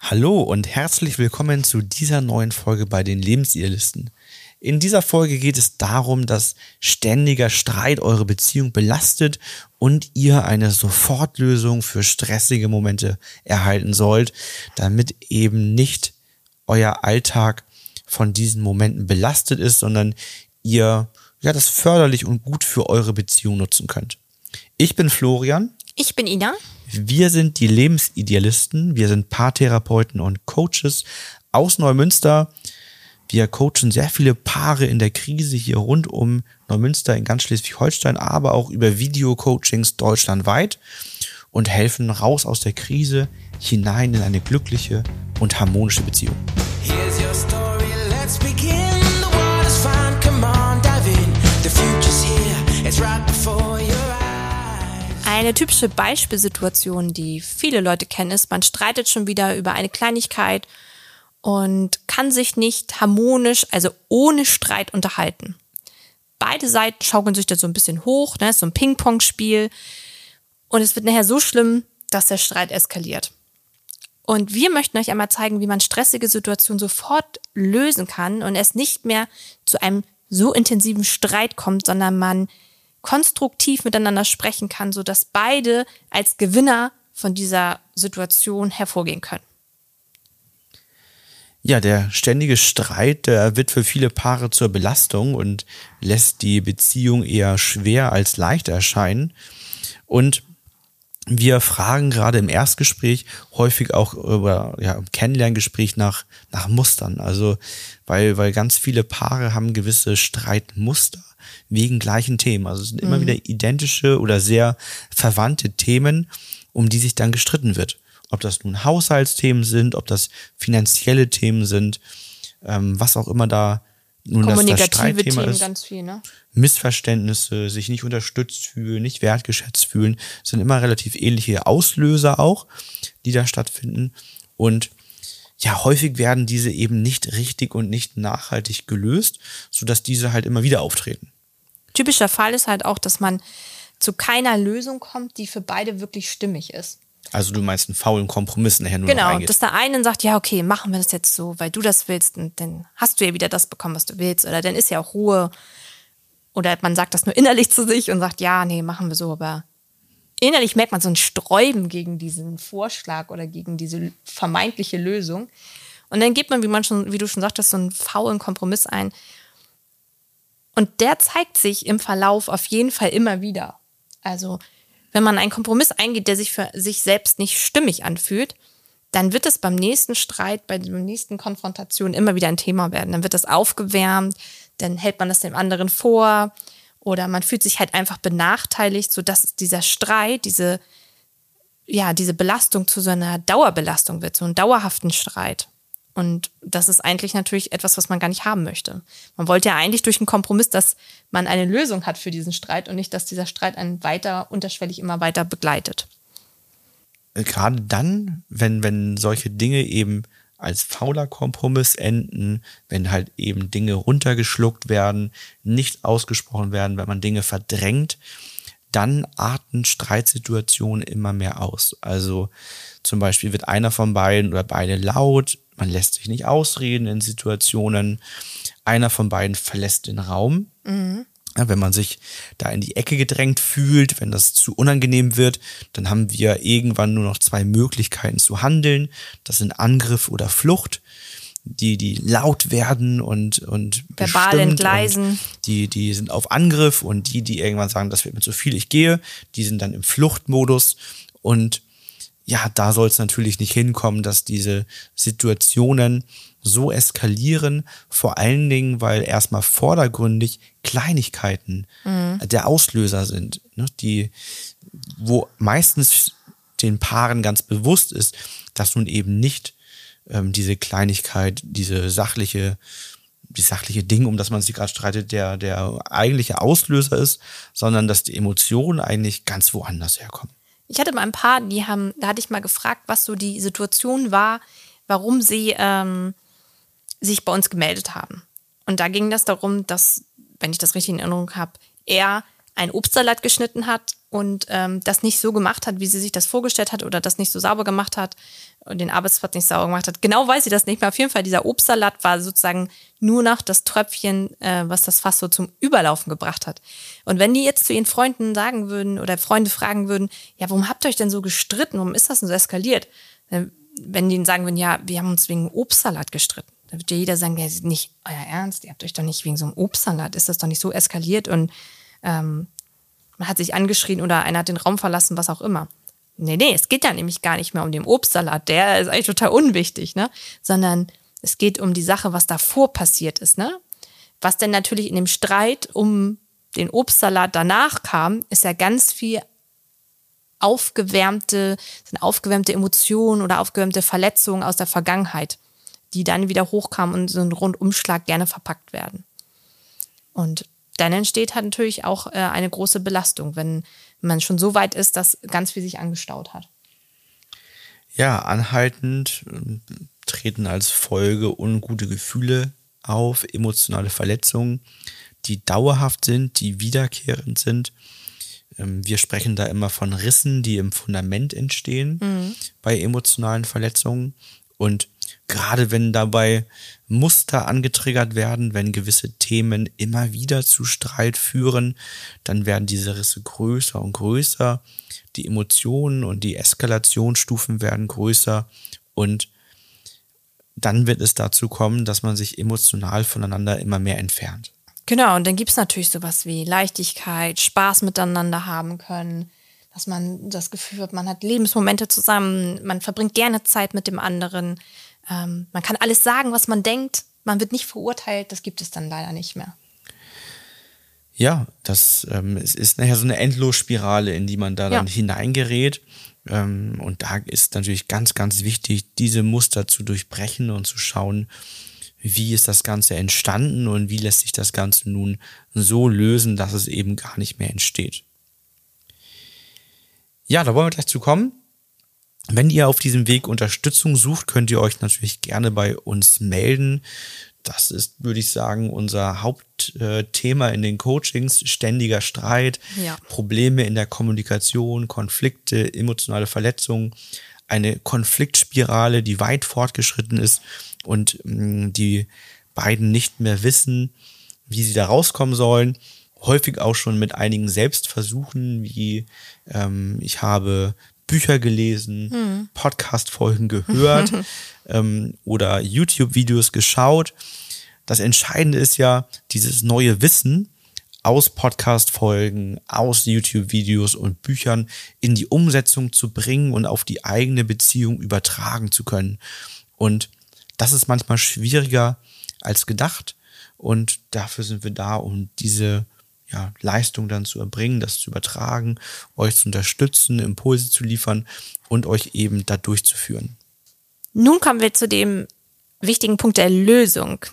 Hallo und herzlich willkommen zu dieser neuen Folge bei den Lebensidealisten. In dieser Folge geht es darum, dass ständiger Streit eure Beziehung belastet und ihr eine Sofortlösung für stressige Momente erhalten sollt, damit eben nicht euer Alltag von diesen Momenten belastet ist, sondern ihr ja das förderlich und gut für eure Beziehung nutzen könnt. Ich bin Florian. Ich bin Ina. Wir sind die Lebensidealisten. Wir sind Paartherapeuten und Coaches aus Neumünster. Wir coachen sehr viele Paare in der Krise hier rund um Neumünster in ganz Schleswig-Holstein, aber auch über Video-Coachings deutschlandweit und helfen raus aus der Krise hinein in eine glückliche und harmonische Beziehung. Eine typische Beispielsituation, die viele Leute kennen, ist, man streitet schon wieder über eine Kleinigkeit und kann sich nicht harmonisch, also ohne Streit unterhalten. Beide Seiten schaukeln sich da so ein bisschen hoch, ne, so ein Ping-Pong-Spiel. Und es wird nachher so schlimm, dass der Streit eskaliert. Und wir möchten euch einmal zeigen, wie man stressige Situationen sofort lösen kann und es nicht mehr zu einem so intensiven Streit kommt, sondern man konstruktiv miteinander sprechen kann, sodass beide als Gewinner von dieser Situation hervorgehen können. Ja, der ständige Streit, der wird für viele Paare zur Belastung und lässt die Beziehung eher schwer als leicht erscheinen. Und wir fragen gerade im Erstgespräch häufig auch über ja, im Kennenlerngespräch nach, nach Mustern. Also, weil, weil ganz viele Paare haben gewisse Streitmuster wegen gleichen Themen. Also es sind mhm. immer wieder identische oder sehr verwandte Themen, um die sich dann gestritten wird ob das nun Haushaltsthemen sind, ob das finanzielle Themen sind, ähm, was auch immer da nun das, das Streitthema Themen ist. ganz viel, ne? Missverständnisse, sich nicht unterstützt fühlen, nicht wertgeschätzt fühlen, sind immer relativ ähnliche Auslöser auch, die da stattfinden. Und ja, häufig werden diese eben nicht richtig und nicht nachhaltig gelöst, sodass diese halt immer wieder auftreten. Typischer Fall ist halt auch, dass man zu keiner Lösung kommt, die für beide wirklich stimmig ist. Also du meinst einen faulen Kompromiss nachher nur Genau, dass der eine sagt, ja, okay, machen wir das jetzt so, weil du das willst und dann hast du ja wieder das bekommen, was du willst oder dann ist ja auch Ruhe. Oder man sagt das nur innerlich zu sich und sagt, ja, nee, machen wir so, aber innerlich merkt man so ein Sträuben gegen diesen Vorschlag oder gegen diese vermeintliche Lösung. Und dann gibt man, wie man schon, wie du schon sagtest, so einen faulen Kompromiss ein. Und der zeigt sich im Verlauf auf jeden Fall immer wieder. Also wenn man einen Kompromiss eingeht, der sich für sich selbst nicht stimmig anfühlt, dann wird es beim nächsten Streit, bei der nächsten Konfrontation immer wieder ein Thema werden. Dann wird das aufgewärmt, dann hält man das dem anderen vor oder man fühlt sich halt einfach benachteiligt, sodass dieser Streit, diese, ja, diese Belastung zu so einer Dauerbelastung wird, so einen dauerhaften Streit. Und das ist eigentlich natürlich etwas, was man gar nicht haben möchte. Man wollte ja eigentlich durch einen Kompromiss, dass man eine Lösung hat für diesen Streit und nicht, dass dieser Streit einen weiter, unterschwellig immer weiter begleitet. Äh, gerade dann, wenn, wenn solche Dinge eben als fauler Kompromiss enden, wenn halt eben Dinge runtergeschluckt werden, nicht ausgesprochen werden, wenn man Dinge verdrängt, dann arten Streitsituationen immer mehr aus. Also zum Beispiel wird einer von beiden oder beide laut, man lässt sich nicht ausreden in Situationen. Einer von beiden verlässt den Raum. Mhm. Ja, wenn man sich da in die Ecke gedrängt fühlt, wenn das zu unangenehm wird, dann haben wir irgendwann nur noch zwei Möglichkeiten zu handeln. Das sind Angriff oder Flucht die, die laut werden und, und verbal entgleisen. Die, die sind auf Angriff und die, die irgendwann sagen, das wird mir zu viel, ich gehe, die sind dann im Fluchtmodus und ja, da soll es natürlich nicht hinkommen, dass diese Situationen so eskalieren, vor allen Dingen, weil erstmal vordergründig Kleinigkeiten mhm. der Auslöser sind, ne, die, wo meistens den Paaren ganz bewusst ist, dass nun eben nicht ähm, diese Kleinigkeit, diese sachliche, die sachliche Ding, um das man sich gerade streitet, der, der eigentliche Auslöser ist, sondern dass die Emotionen eigentlich ganz woanders herkommen. Ich hatte mal ein paar, die haben, da hatte ich mal gefragt, was so die Situation war, warum sie ähm, sich bei uns gemeldet haben. Und da ging das darum, dass, wenn ich das richtig in Erinnerung habe, er einen Obstsalat geschnitten hat und ähm, das nicht so gemacht hat, wie sie sich das vorgestellt hat oder das nicht so sauber gemacht hat und den Arbeitsplatz nicht sauber gemacht hat. Genau weiß sie das nicht mehr. Auf jeden Fall, dieser Obstsalat war sozusagen nur noch das Tröpfchen, äh, was das Fass so zum Überlaufen gebracht hat. Und wenn die jetzt zu ihren Freunden sagen würden oder Freunde fragen würden, ja, warum habt ihr euch denn so gestritten? Warum ist das denn so eskaliert? Wenn die ihnen sagen würden, ja, wir haben uns wegen Obstsalat gestritten. Da wird ja jeder sagen, ja, nicht euer Ernst, ihr habt euch doch nicht wegen so einem Obstsalat, ist das doch nicht so eskaliert und ähm, man hat sich angeschrien oder einer hat den Raum verlassen, was auch immer. Nee, nee, es geht ja nämlich gar nicht mehr um den Obstsalat, der ist eigentlich total unwichtig, ne? Sondern es geht um die Sache, was davor passiert ist, ne? Was denn natürlich in dem Streit um den Obstsalat danach kam, ist ja ganz viel aufgewärmte, sind aufgewärmte Emotionen oder aufgewärmte Verletzungen aus der Vergangenheit, die dann wieder hochkamen und so einen Rundumschlag gerne verpackt werden. Und dann entsteht halt natürlich auch äh, eine große Belastung, wenn man schon so weit ist, dass ganz viel sich angestaut hat. Ja, anhaltend äh, treten als Folge ungute Gefühle auf, emotionale Verletzungen, die dauerhaft sind, die wiederkehrend sind. Ähm, wir sprechen da immer von Rissen, die im Fundament entstehen mhm. bei emotionalen Verletzungen. Und gerade wenn dabei Muster angetriggert werden, wenn gewisse Themen immer wieder zu Streit führen, dann werden diese Risse größer und größer, die Emotionen und die Eskalationsstufen werden größer und dann wird es dazu kommen, dass man sich emotional voneinander immer mehr entfernt. Genau, und dann gibt es natürlich sowas wie Leichtigkeit, Spaß miteinander haben können, dass man das Gefühl hat, man hat Lebensmomente zusammen, man verbringt gerne Zeit mit dem anderen. Ähm, man kann alles sagen, was man denkt. Man wird nicht verurteilt. Das gibt es dann leider nicht mehr. Ja, das ähm, es ist nachher so eine Endlosspirale, in die man da dann hineingerät. Ähm, und da ist natürlich ganz, ganz wichtig, diese Muster zu durchbrechen und zu schauen, wie ist das Ganze entstanden und wie lässt sich das Ganze nun so lösen, dass es eben gar nicht mehr entsteht. Ja, da wollen wir gleich zu kommen. Wenn ihr auf diesem Weg Unterstützung sucht, könnt ihr euch natürlich gerne bei uns melden. Das ist, würde ich sagen, unser Hauptthema in den Coachings. Ständiger Streit, ja. Probleme in der Kommunikation, Konflikte, emotionale Verletzungen, eine Konfliktspirale, die weit fortgeschritten ist und mm, die beiden nicht mehr wissen, wie sie da rauskommen sollen. Häufig auch schon mit einigen Selbstversuchen, wie ähm, ich habe Bücher gelesen, hm. Podcast-Folgen gehört ähm, oder YouTube-Videos geschaut. Das Entscheidende ist ja, dieses neue Wissen aus Podcast-Folgen, aus YouTube-Videos und Büchern in die Umsetzung zu bringen und auf die eigene Beziehung übertragen zu können. Und das ist manchmal schwieriger als gedacht. Und dafür sind wir da, um diese ja, Leistung dann zu erbringen, das zu übertragen, euch zu unterstützen, Impulse zu liefern und euch eben da durchzuführen. Nun kommen wir zu dem wichtigen Punkt der Lösung.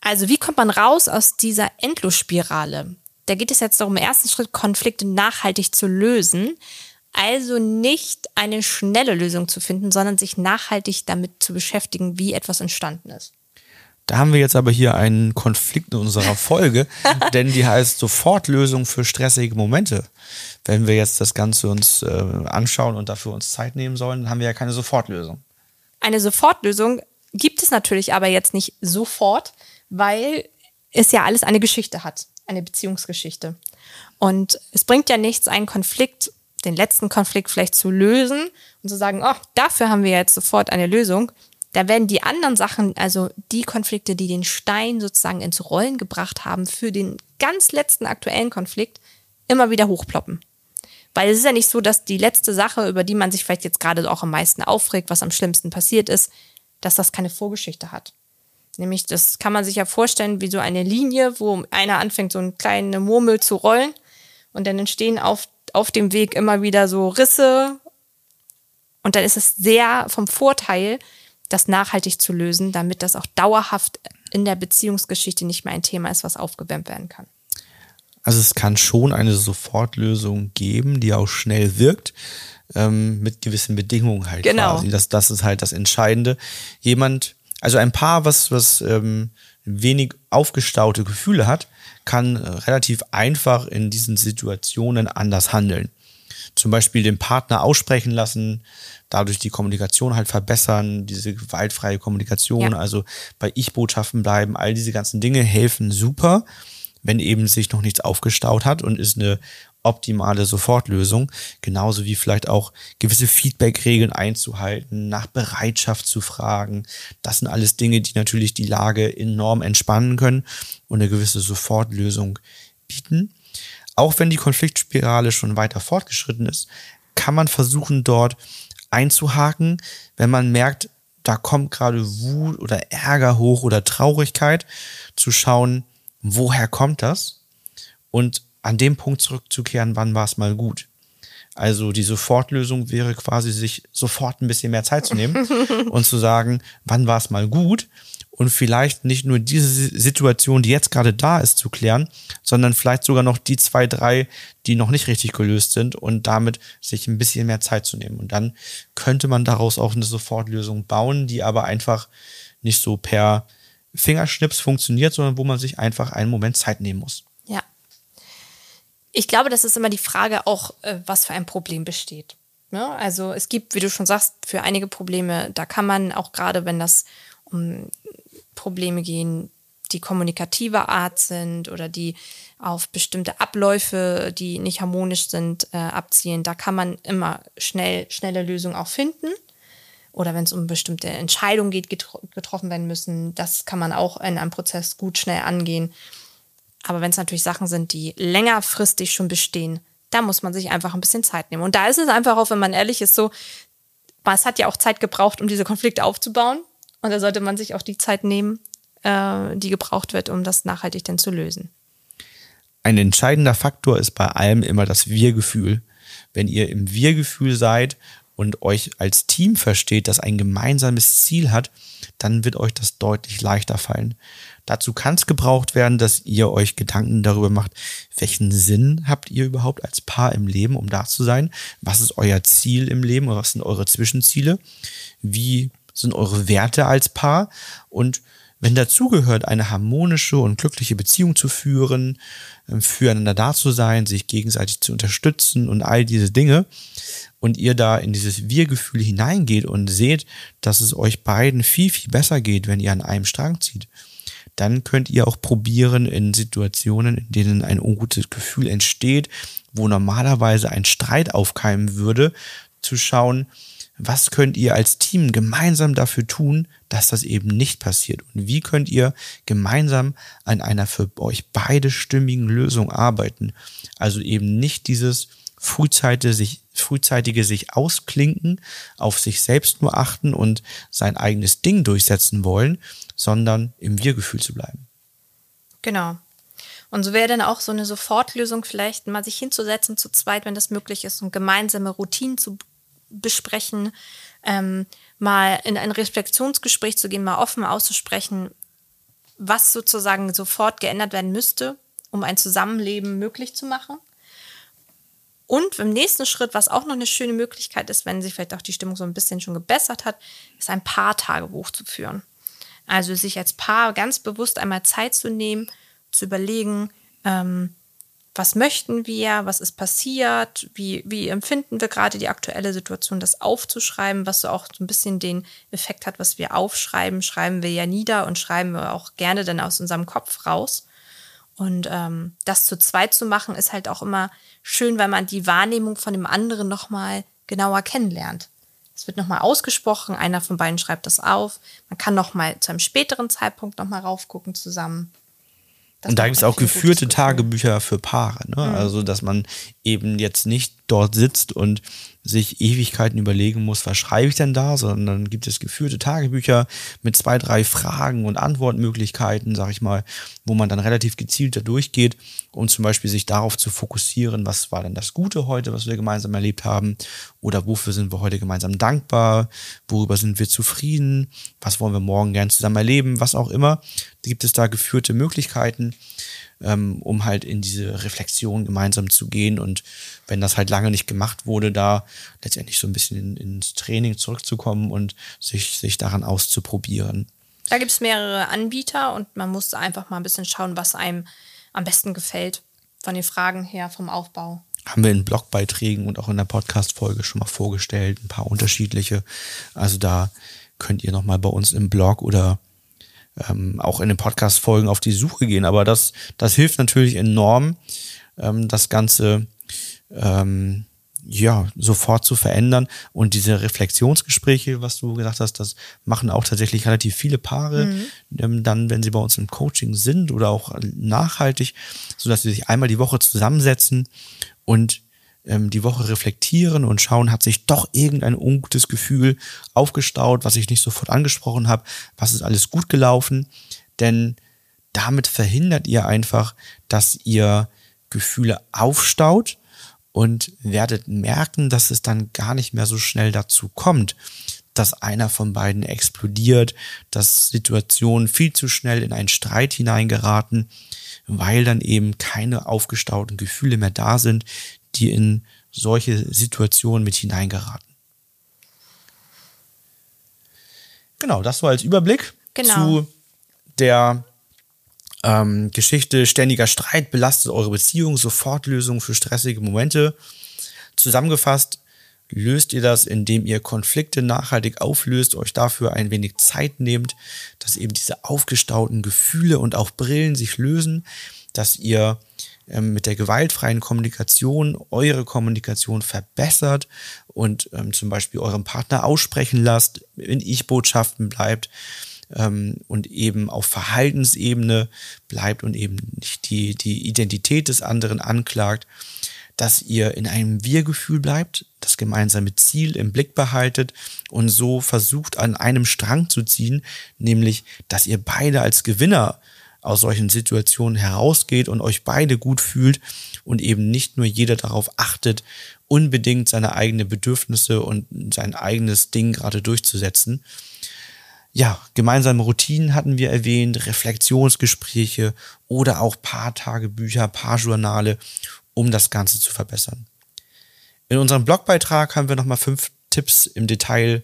Also wie kommt man raus aus dieser Endlosspirale? Da geht es jetzt darum, im ersten Schritt Konflikte nachhaltig zu lösen. Also nicht eine schnelle Lösung zu finden, sondern sich nachhaltig damit zu beschäftigen, wie etwas entstanden ist. Da haben wir jetzt aber hier einen Konflikt in unserer Folge, denn die heißt Sofortlösung für stressige Momente. Wenn wir jetzt das Ganze uns äh, anschauen und dafür uns Zeit nehmen sollen, dann haben wir ja keine Sofortlösung. Eine Sofortlösung gibt es natürlich aber jetzt nicht sofort, weil es ja alles eine Geschichte hat, eine Beziehungsgeschichte. Und es bringt ja nichts, einen Konflikt, den letzten Konflikt vielleicht zu lösen und zu sagen, oh, dafür haben wir jetzt sofort eine Lösung, da werden die anderen Sachen, also die Konflikte, die den Stein sozusagen ins Rollen gebracht haben für den ganz letzten aktuellen Konflikt, immer wieder hochploppen. Weil es ist ja nicht so, dass die letzte Sache, über die man sich vielleicht jetzt gerade auch am meisten aufregt, was am schlimmsten passiert ist, dass das keine Vorgeschichte hat. Nämlich, das kann man sich ja vorstellen wie so eine Linie, wo einer anfängt, so eine kleine Murmel zu rollen und dann entstehen auf, auf dem Weg immer wieder so Risse und dann ist es sehr vom Vorteil, das nachhaltig zu lösen, damit das auch dauerhaft in der Beziehungsgeschichte nicht mehr ein Thema ist, was aufgewärmt werden kann. Also es kann schon eine Sofortlösung geben, die auch schnell wirkt, ähm, mit gewissen Bedingungen halt genau. quasi. Das, das ist halt das Entscheidende. Jemand, also ein Paar, was, was ähm, wenig aufgestaute Gefühle hat, kann äh, relativ einfach in diesen Situationen anders handeln. Zum Beispiel den Partner aussprechen lassen, dadurch die Kommunikation halt verbessern, diese gewaltfreie Kommunikation, ja. also bei Ich-Botschaften bleiben, all diese ganzen Dinge helfen super, wenn eben sich noch nichts aufgestaut hat und ist eine optimale Sofortlösung, genauso wie vielleicht auch gewisse Feedback-Regeln einzuhalten, nach Bereitschaft zu fragen. Das sind alles Dinge, die natürlich die Lage enorm entspannen können und eine gewisse Sofortlösung bieten. Auch wenn die Konfliktspirale schon weiter fortgeschritten ist, kann man versuchen, dort einzuhaken, wenn man merkt, da kommt gerade Wut oder Ärger hoch oder Traurigkeit, zu schauen, woher kommt das? Und an dem Punkt zurückzukehren, wann war es mal gut. Also die Sofortlösung wäre quasi, sich sofort ein bisschen mehr Zeit zu nehmen und zu sagen, wann war es mal gut und vielleicht nicht nur diese Situation, die jetzt gerade da ist, zu klären, sondern vielleicht sogar noch die zwei, drei, die noch nicht richtig gelöst sind und damit sich ein bisschen mehr Zeit zu nehmen. Und dann könnte man daraus auch eine Sofortlösung bauen, die aber einfach nicht so per Fingerschnips funktioniert, sondern wo man sich einfach einen Moment Zeit nehmen muss. Ja, ich glaube, das ist immer die Frage auch, äh, was für ein Problem besteht. Ne? Also es gibt, wie du schon sagst, für einige Probleme, da kann man auch gerade, wenn das um Probleme gehen, die kommunikativer Art sind oder die auf bestimmte Abläufe, die nicht harmonisch sind, äh, abzielen, da kann man immer schnell, schnelle Lösungen auch finden. Oder wenn es um bestimmte Entscheidungen geht, getro getroffen werden müssen, das kann man auch in einem Prozess gut schnell angehen. Aber wenn es natürlich Sachen sind, die längerfristig schon bestehen, da muss man sich einfach ein bisschen Zeit nehmen. Und da ist es einfach auch, wenn man ehrlich ist, so, es hat ja auch Zeit gebraucht, um diese Konflikte aufzubauen. Und da sollte man sich auch die Zeit nehmen, äh, die gebraucht wird, um das nachhaltig dann zu lösen. Ein entscheidender Faktor ist bei allem immer das Wir-Gefühl. Wenn ihr im Wir-Gefühl seid und euch als Team versteht, das ein gemeinsames Ziel hat, dann wird euch das deutlich leichter fallen. Dazu kann es gebraucht werden, dass ihr euch Gedanken darüber macht, welchen Sinn habt ihr überhaupt als Paar im Leben, um da zu sein? Was ist euer Ziel im Leben was sind eure Zwischenziele? Wie sind eure Werte als Paar? Und wenn dazugehört, eine harmonische und glückliche Beziehung zu führen, ähm, füreinander da zu sein, sich gegenseitig zu unterstützen und all diese Dinge, und ihr da in dieses Wir-Gefühl hineingeht und seht, dass es euch beiden viel, viel besser geht, wenn ihr an einem Strang zieht, dann könnt ihr auch probieren in Situationen, in denen ein ungutes Gefühl entsteht, wo normalerweise ein Streit aufkeimen würde, zu schauen, was könnt ihr als Team gemeinsam dafür tun, dass das eben nicht passiert? Und wie könnt ihr gemeinsam an einer für euch beide stimmigen Lösung arbeiten? Also eben nicht dieses frühzeitige sich, frühzeitige sich ausklinken, auf sich selbst nur achten und sein eigenes Ding durchsetzen wollen, sondern im Wir-Gefühl zu bleiben. Genau. Und so wäre dann auch so eine Sofortlösung vielleicht mal sich hinzusetzen zu zweit, wenn das möglich ist, und gemeinsame Routinen zu besprechen, ähm, mal in ein Reflexionsgespräch zu gehen, mal offen auszusprechen, was sozusagen sofort geändert werden müsste, um ein Zusammenleben möglich zu machen. Und im nächsten Schritt, was auch noch eine schöne Möglichkeit ist, wenn sich vielleicht auch die Stimmung so ein bisschen schon gebessert hat, ist ein Paar-Tagebuch zu führen. Also sich als Paar ganz bewusst einmal Zeit zu nehmen, zu überlegen, ähm, was möchten wir, was ist passiert, wie, wie empfinden wir gerade die aktuelle Situation, das aufzuschreiben, was so auch so ein bisschen den Effekt hat, was wir aufschreiben, schreiben wir ja nieder und schreiben wir auch gerne dann aus unserem Kopf raus. Und ähm, das zu zweit zu machen, ist halt auch immer schön, weil man die Wahrnehmung von dem anderen nochmal genauer kennenlernt. Es wird nochmal ausgesprochen, einer von beiden schreibt das auf. Man kann nochmal zu einem späteren Zeitpunkt nochmal raufgucken zusammen. Das und da gibt es auch geführte Tagebücher für Paare. Ne? Mhm. Also, dass man eben jetzt nicht dort sitzt und sich Ewigkeiten überlegen muss, was schreibe ich denn da, sondern gibt es geführte Tagebücher mit zwei, drei Fragen und Antwortmöglichkeiten, sag ich mal, wo man dann relativ gezielt da durchgeht, um zum Beispiel sich darauf zu fokussieren, was war denn das Gute heute, was wir gemeinsam erlebt haben, oder wofür sind wir heute gemeinsam dankbar, worüber sind wir zufrieden, was wollen wir morgen gern zusammen erleben, was auch immer. Gibt es da geführte Möglichkeiten, ähm, um halt in diese Reflexion gemeinsam zu gehen und wenn das halt lange nicht gemacht wurde, da letztendlich so ein bisschen in, ins Training zurückzukommen und sich, sich daran auszuprobieren. Da gibt es mehrere Anbieter und man muss einfach mal ein bisschen schauen, was einem am besten gefällt von den Fragen her, vom Aufbau. haben wir in Blogbeiträgen und auch in der Podcast-Folge schon mal vorgestellt, ein paar unterschiedliche. Also da könnt ihr nochmal bei uns im Blog oder ähm, auch in den Podcast-Folgen auf die Suche gehen. Aber das, das hilft natürlich enorm, ähm, das Ganze ähm, ja, sofort zu verändern. Und diese Reflexionsgespräche, was du gesagt hast, das machen auch tatsächlich relativ viele Paare, mhm. ähm, dann, wenn sie bei uns im Coaching sind oder auch nachhaltig, sodass sie sich einmal die Woche zusammensetzen und ähm, die Woche reflektieren und schauen, hat sich doch irgendein ungutes Gefühl aufgestaut, was ich nicht sofort angesprochen habe, was ist alles gut gelaufen. Denn damit verhindert ihr einfach, dass ihr Gefühle aufstaut und werdet merken, dass es dann gar nicht mehr so schnell dazu kommt, dass einer von beiden explodiert, dass Situationen viel zu schnell in einen Streit hineingeraten, weil dann eben keine aufgestauten Gefühle mehr da sind, die in solche Situationen mit hineingeraten. Genau, das war als Überblick genau. zu der ähm, Geschichte ständiger Streit belastet eure Beziehung, Sofortlösung für stressige Momente. Zusammengefasst löst ihr das, indem ihr Konflikte nachhaltig auflöst, euch dafür ein wenig Zeit nehmt, dass eben diese aufgestauten Gefühle und auch Brillen sich lösen, dass ihr ähm, mit der gewaltfreien Kommunikation eure Kommunikation verbessert und ähm, zum Beispiel eurem Partner aussprechen lasst, in Ich-Botschaften bleibt ähm, und eben auf Verhaltensebene bleibt und eben nicht die, die Identität des anderen anklagt, dass ihr in einem Wir-Gefühl bleibt, das gemeinsame Ziel im Blick behaltet und so versucht an einem Strang zu ziehen, nämlich, dass ihr beide als Gewinner aus solchen Situationen herausgeht und euch beide gut fühlt und eben nicht nur jeder darauf achtet, unbedingt seine eigenen Bedürfnisse und sein eigenes Ding gerade durchzusetzen. Ja, gemeinsame Routinen hatten wir erwähnt, Reflexionsgespräche oder auch Paartagebücher, Paarjournale, um das Ganze zu verbessern. In unserem Blogbeitrag haben wir nochmal fünf Tipps im Detail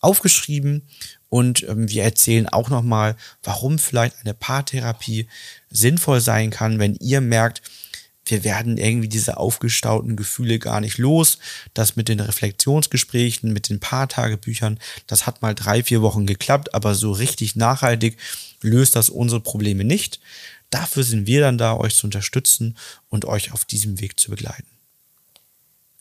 aufgeschrieben und ähm, wir erzählen auch nochmal, warum vielleicht eine Paartherapie sinnvoll sein kann, wenn ihr merkt, wir werden irgendwie diese aufgestauten Gefühle gar nicht los. Das mit den Reflexionsgesprächen, mit den Paartagebüchern, das hat mal drei, vier Wochen geklappt, aber so richtig nachhaltig löst das unsere Probleme nicht. Dafür sind wir dann da, euch zu unterstützen und euch auf diesem Weg zu begleiten.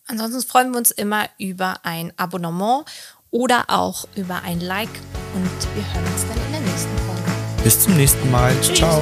Ansonsten freuen wir uns immer über ein Abonnement oder auch über ein Like und wir hören uns dann in der nächsten Folge. Bis zum nächsten Mal. Tschüss. Ciao.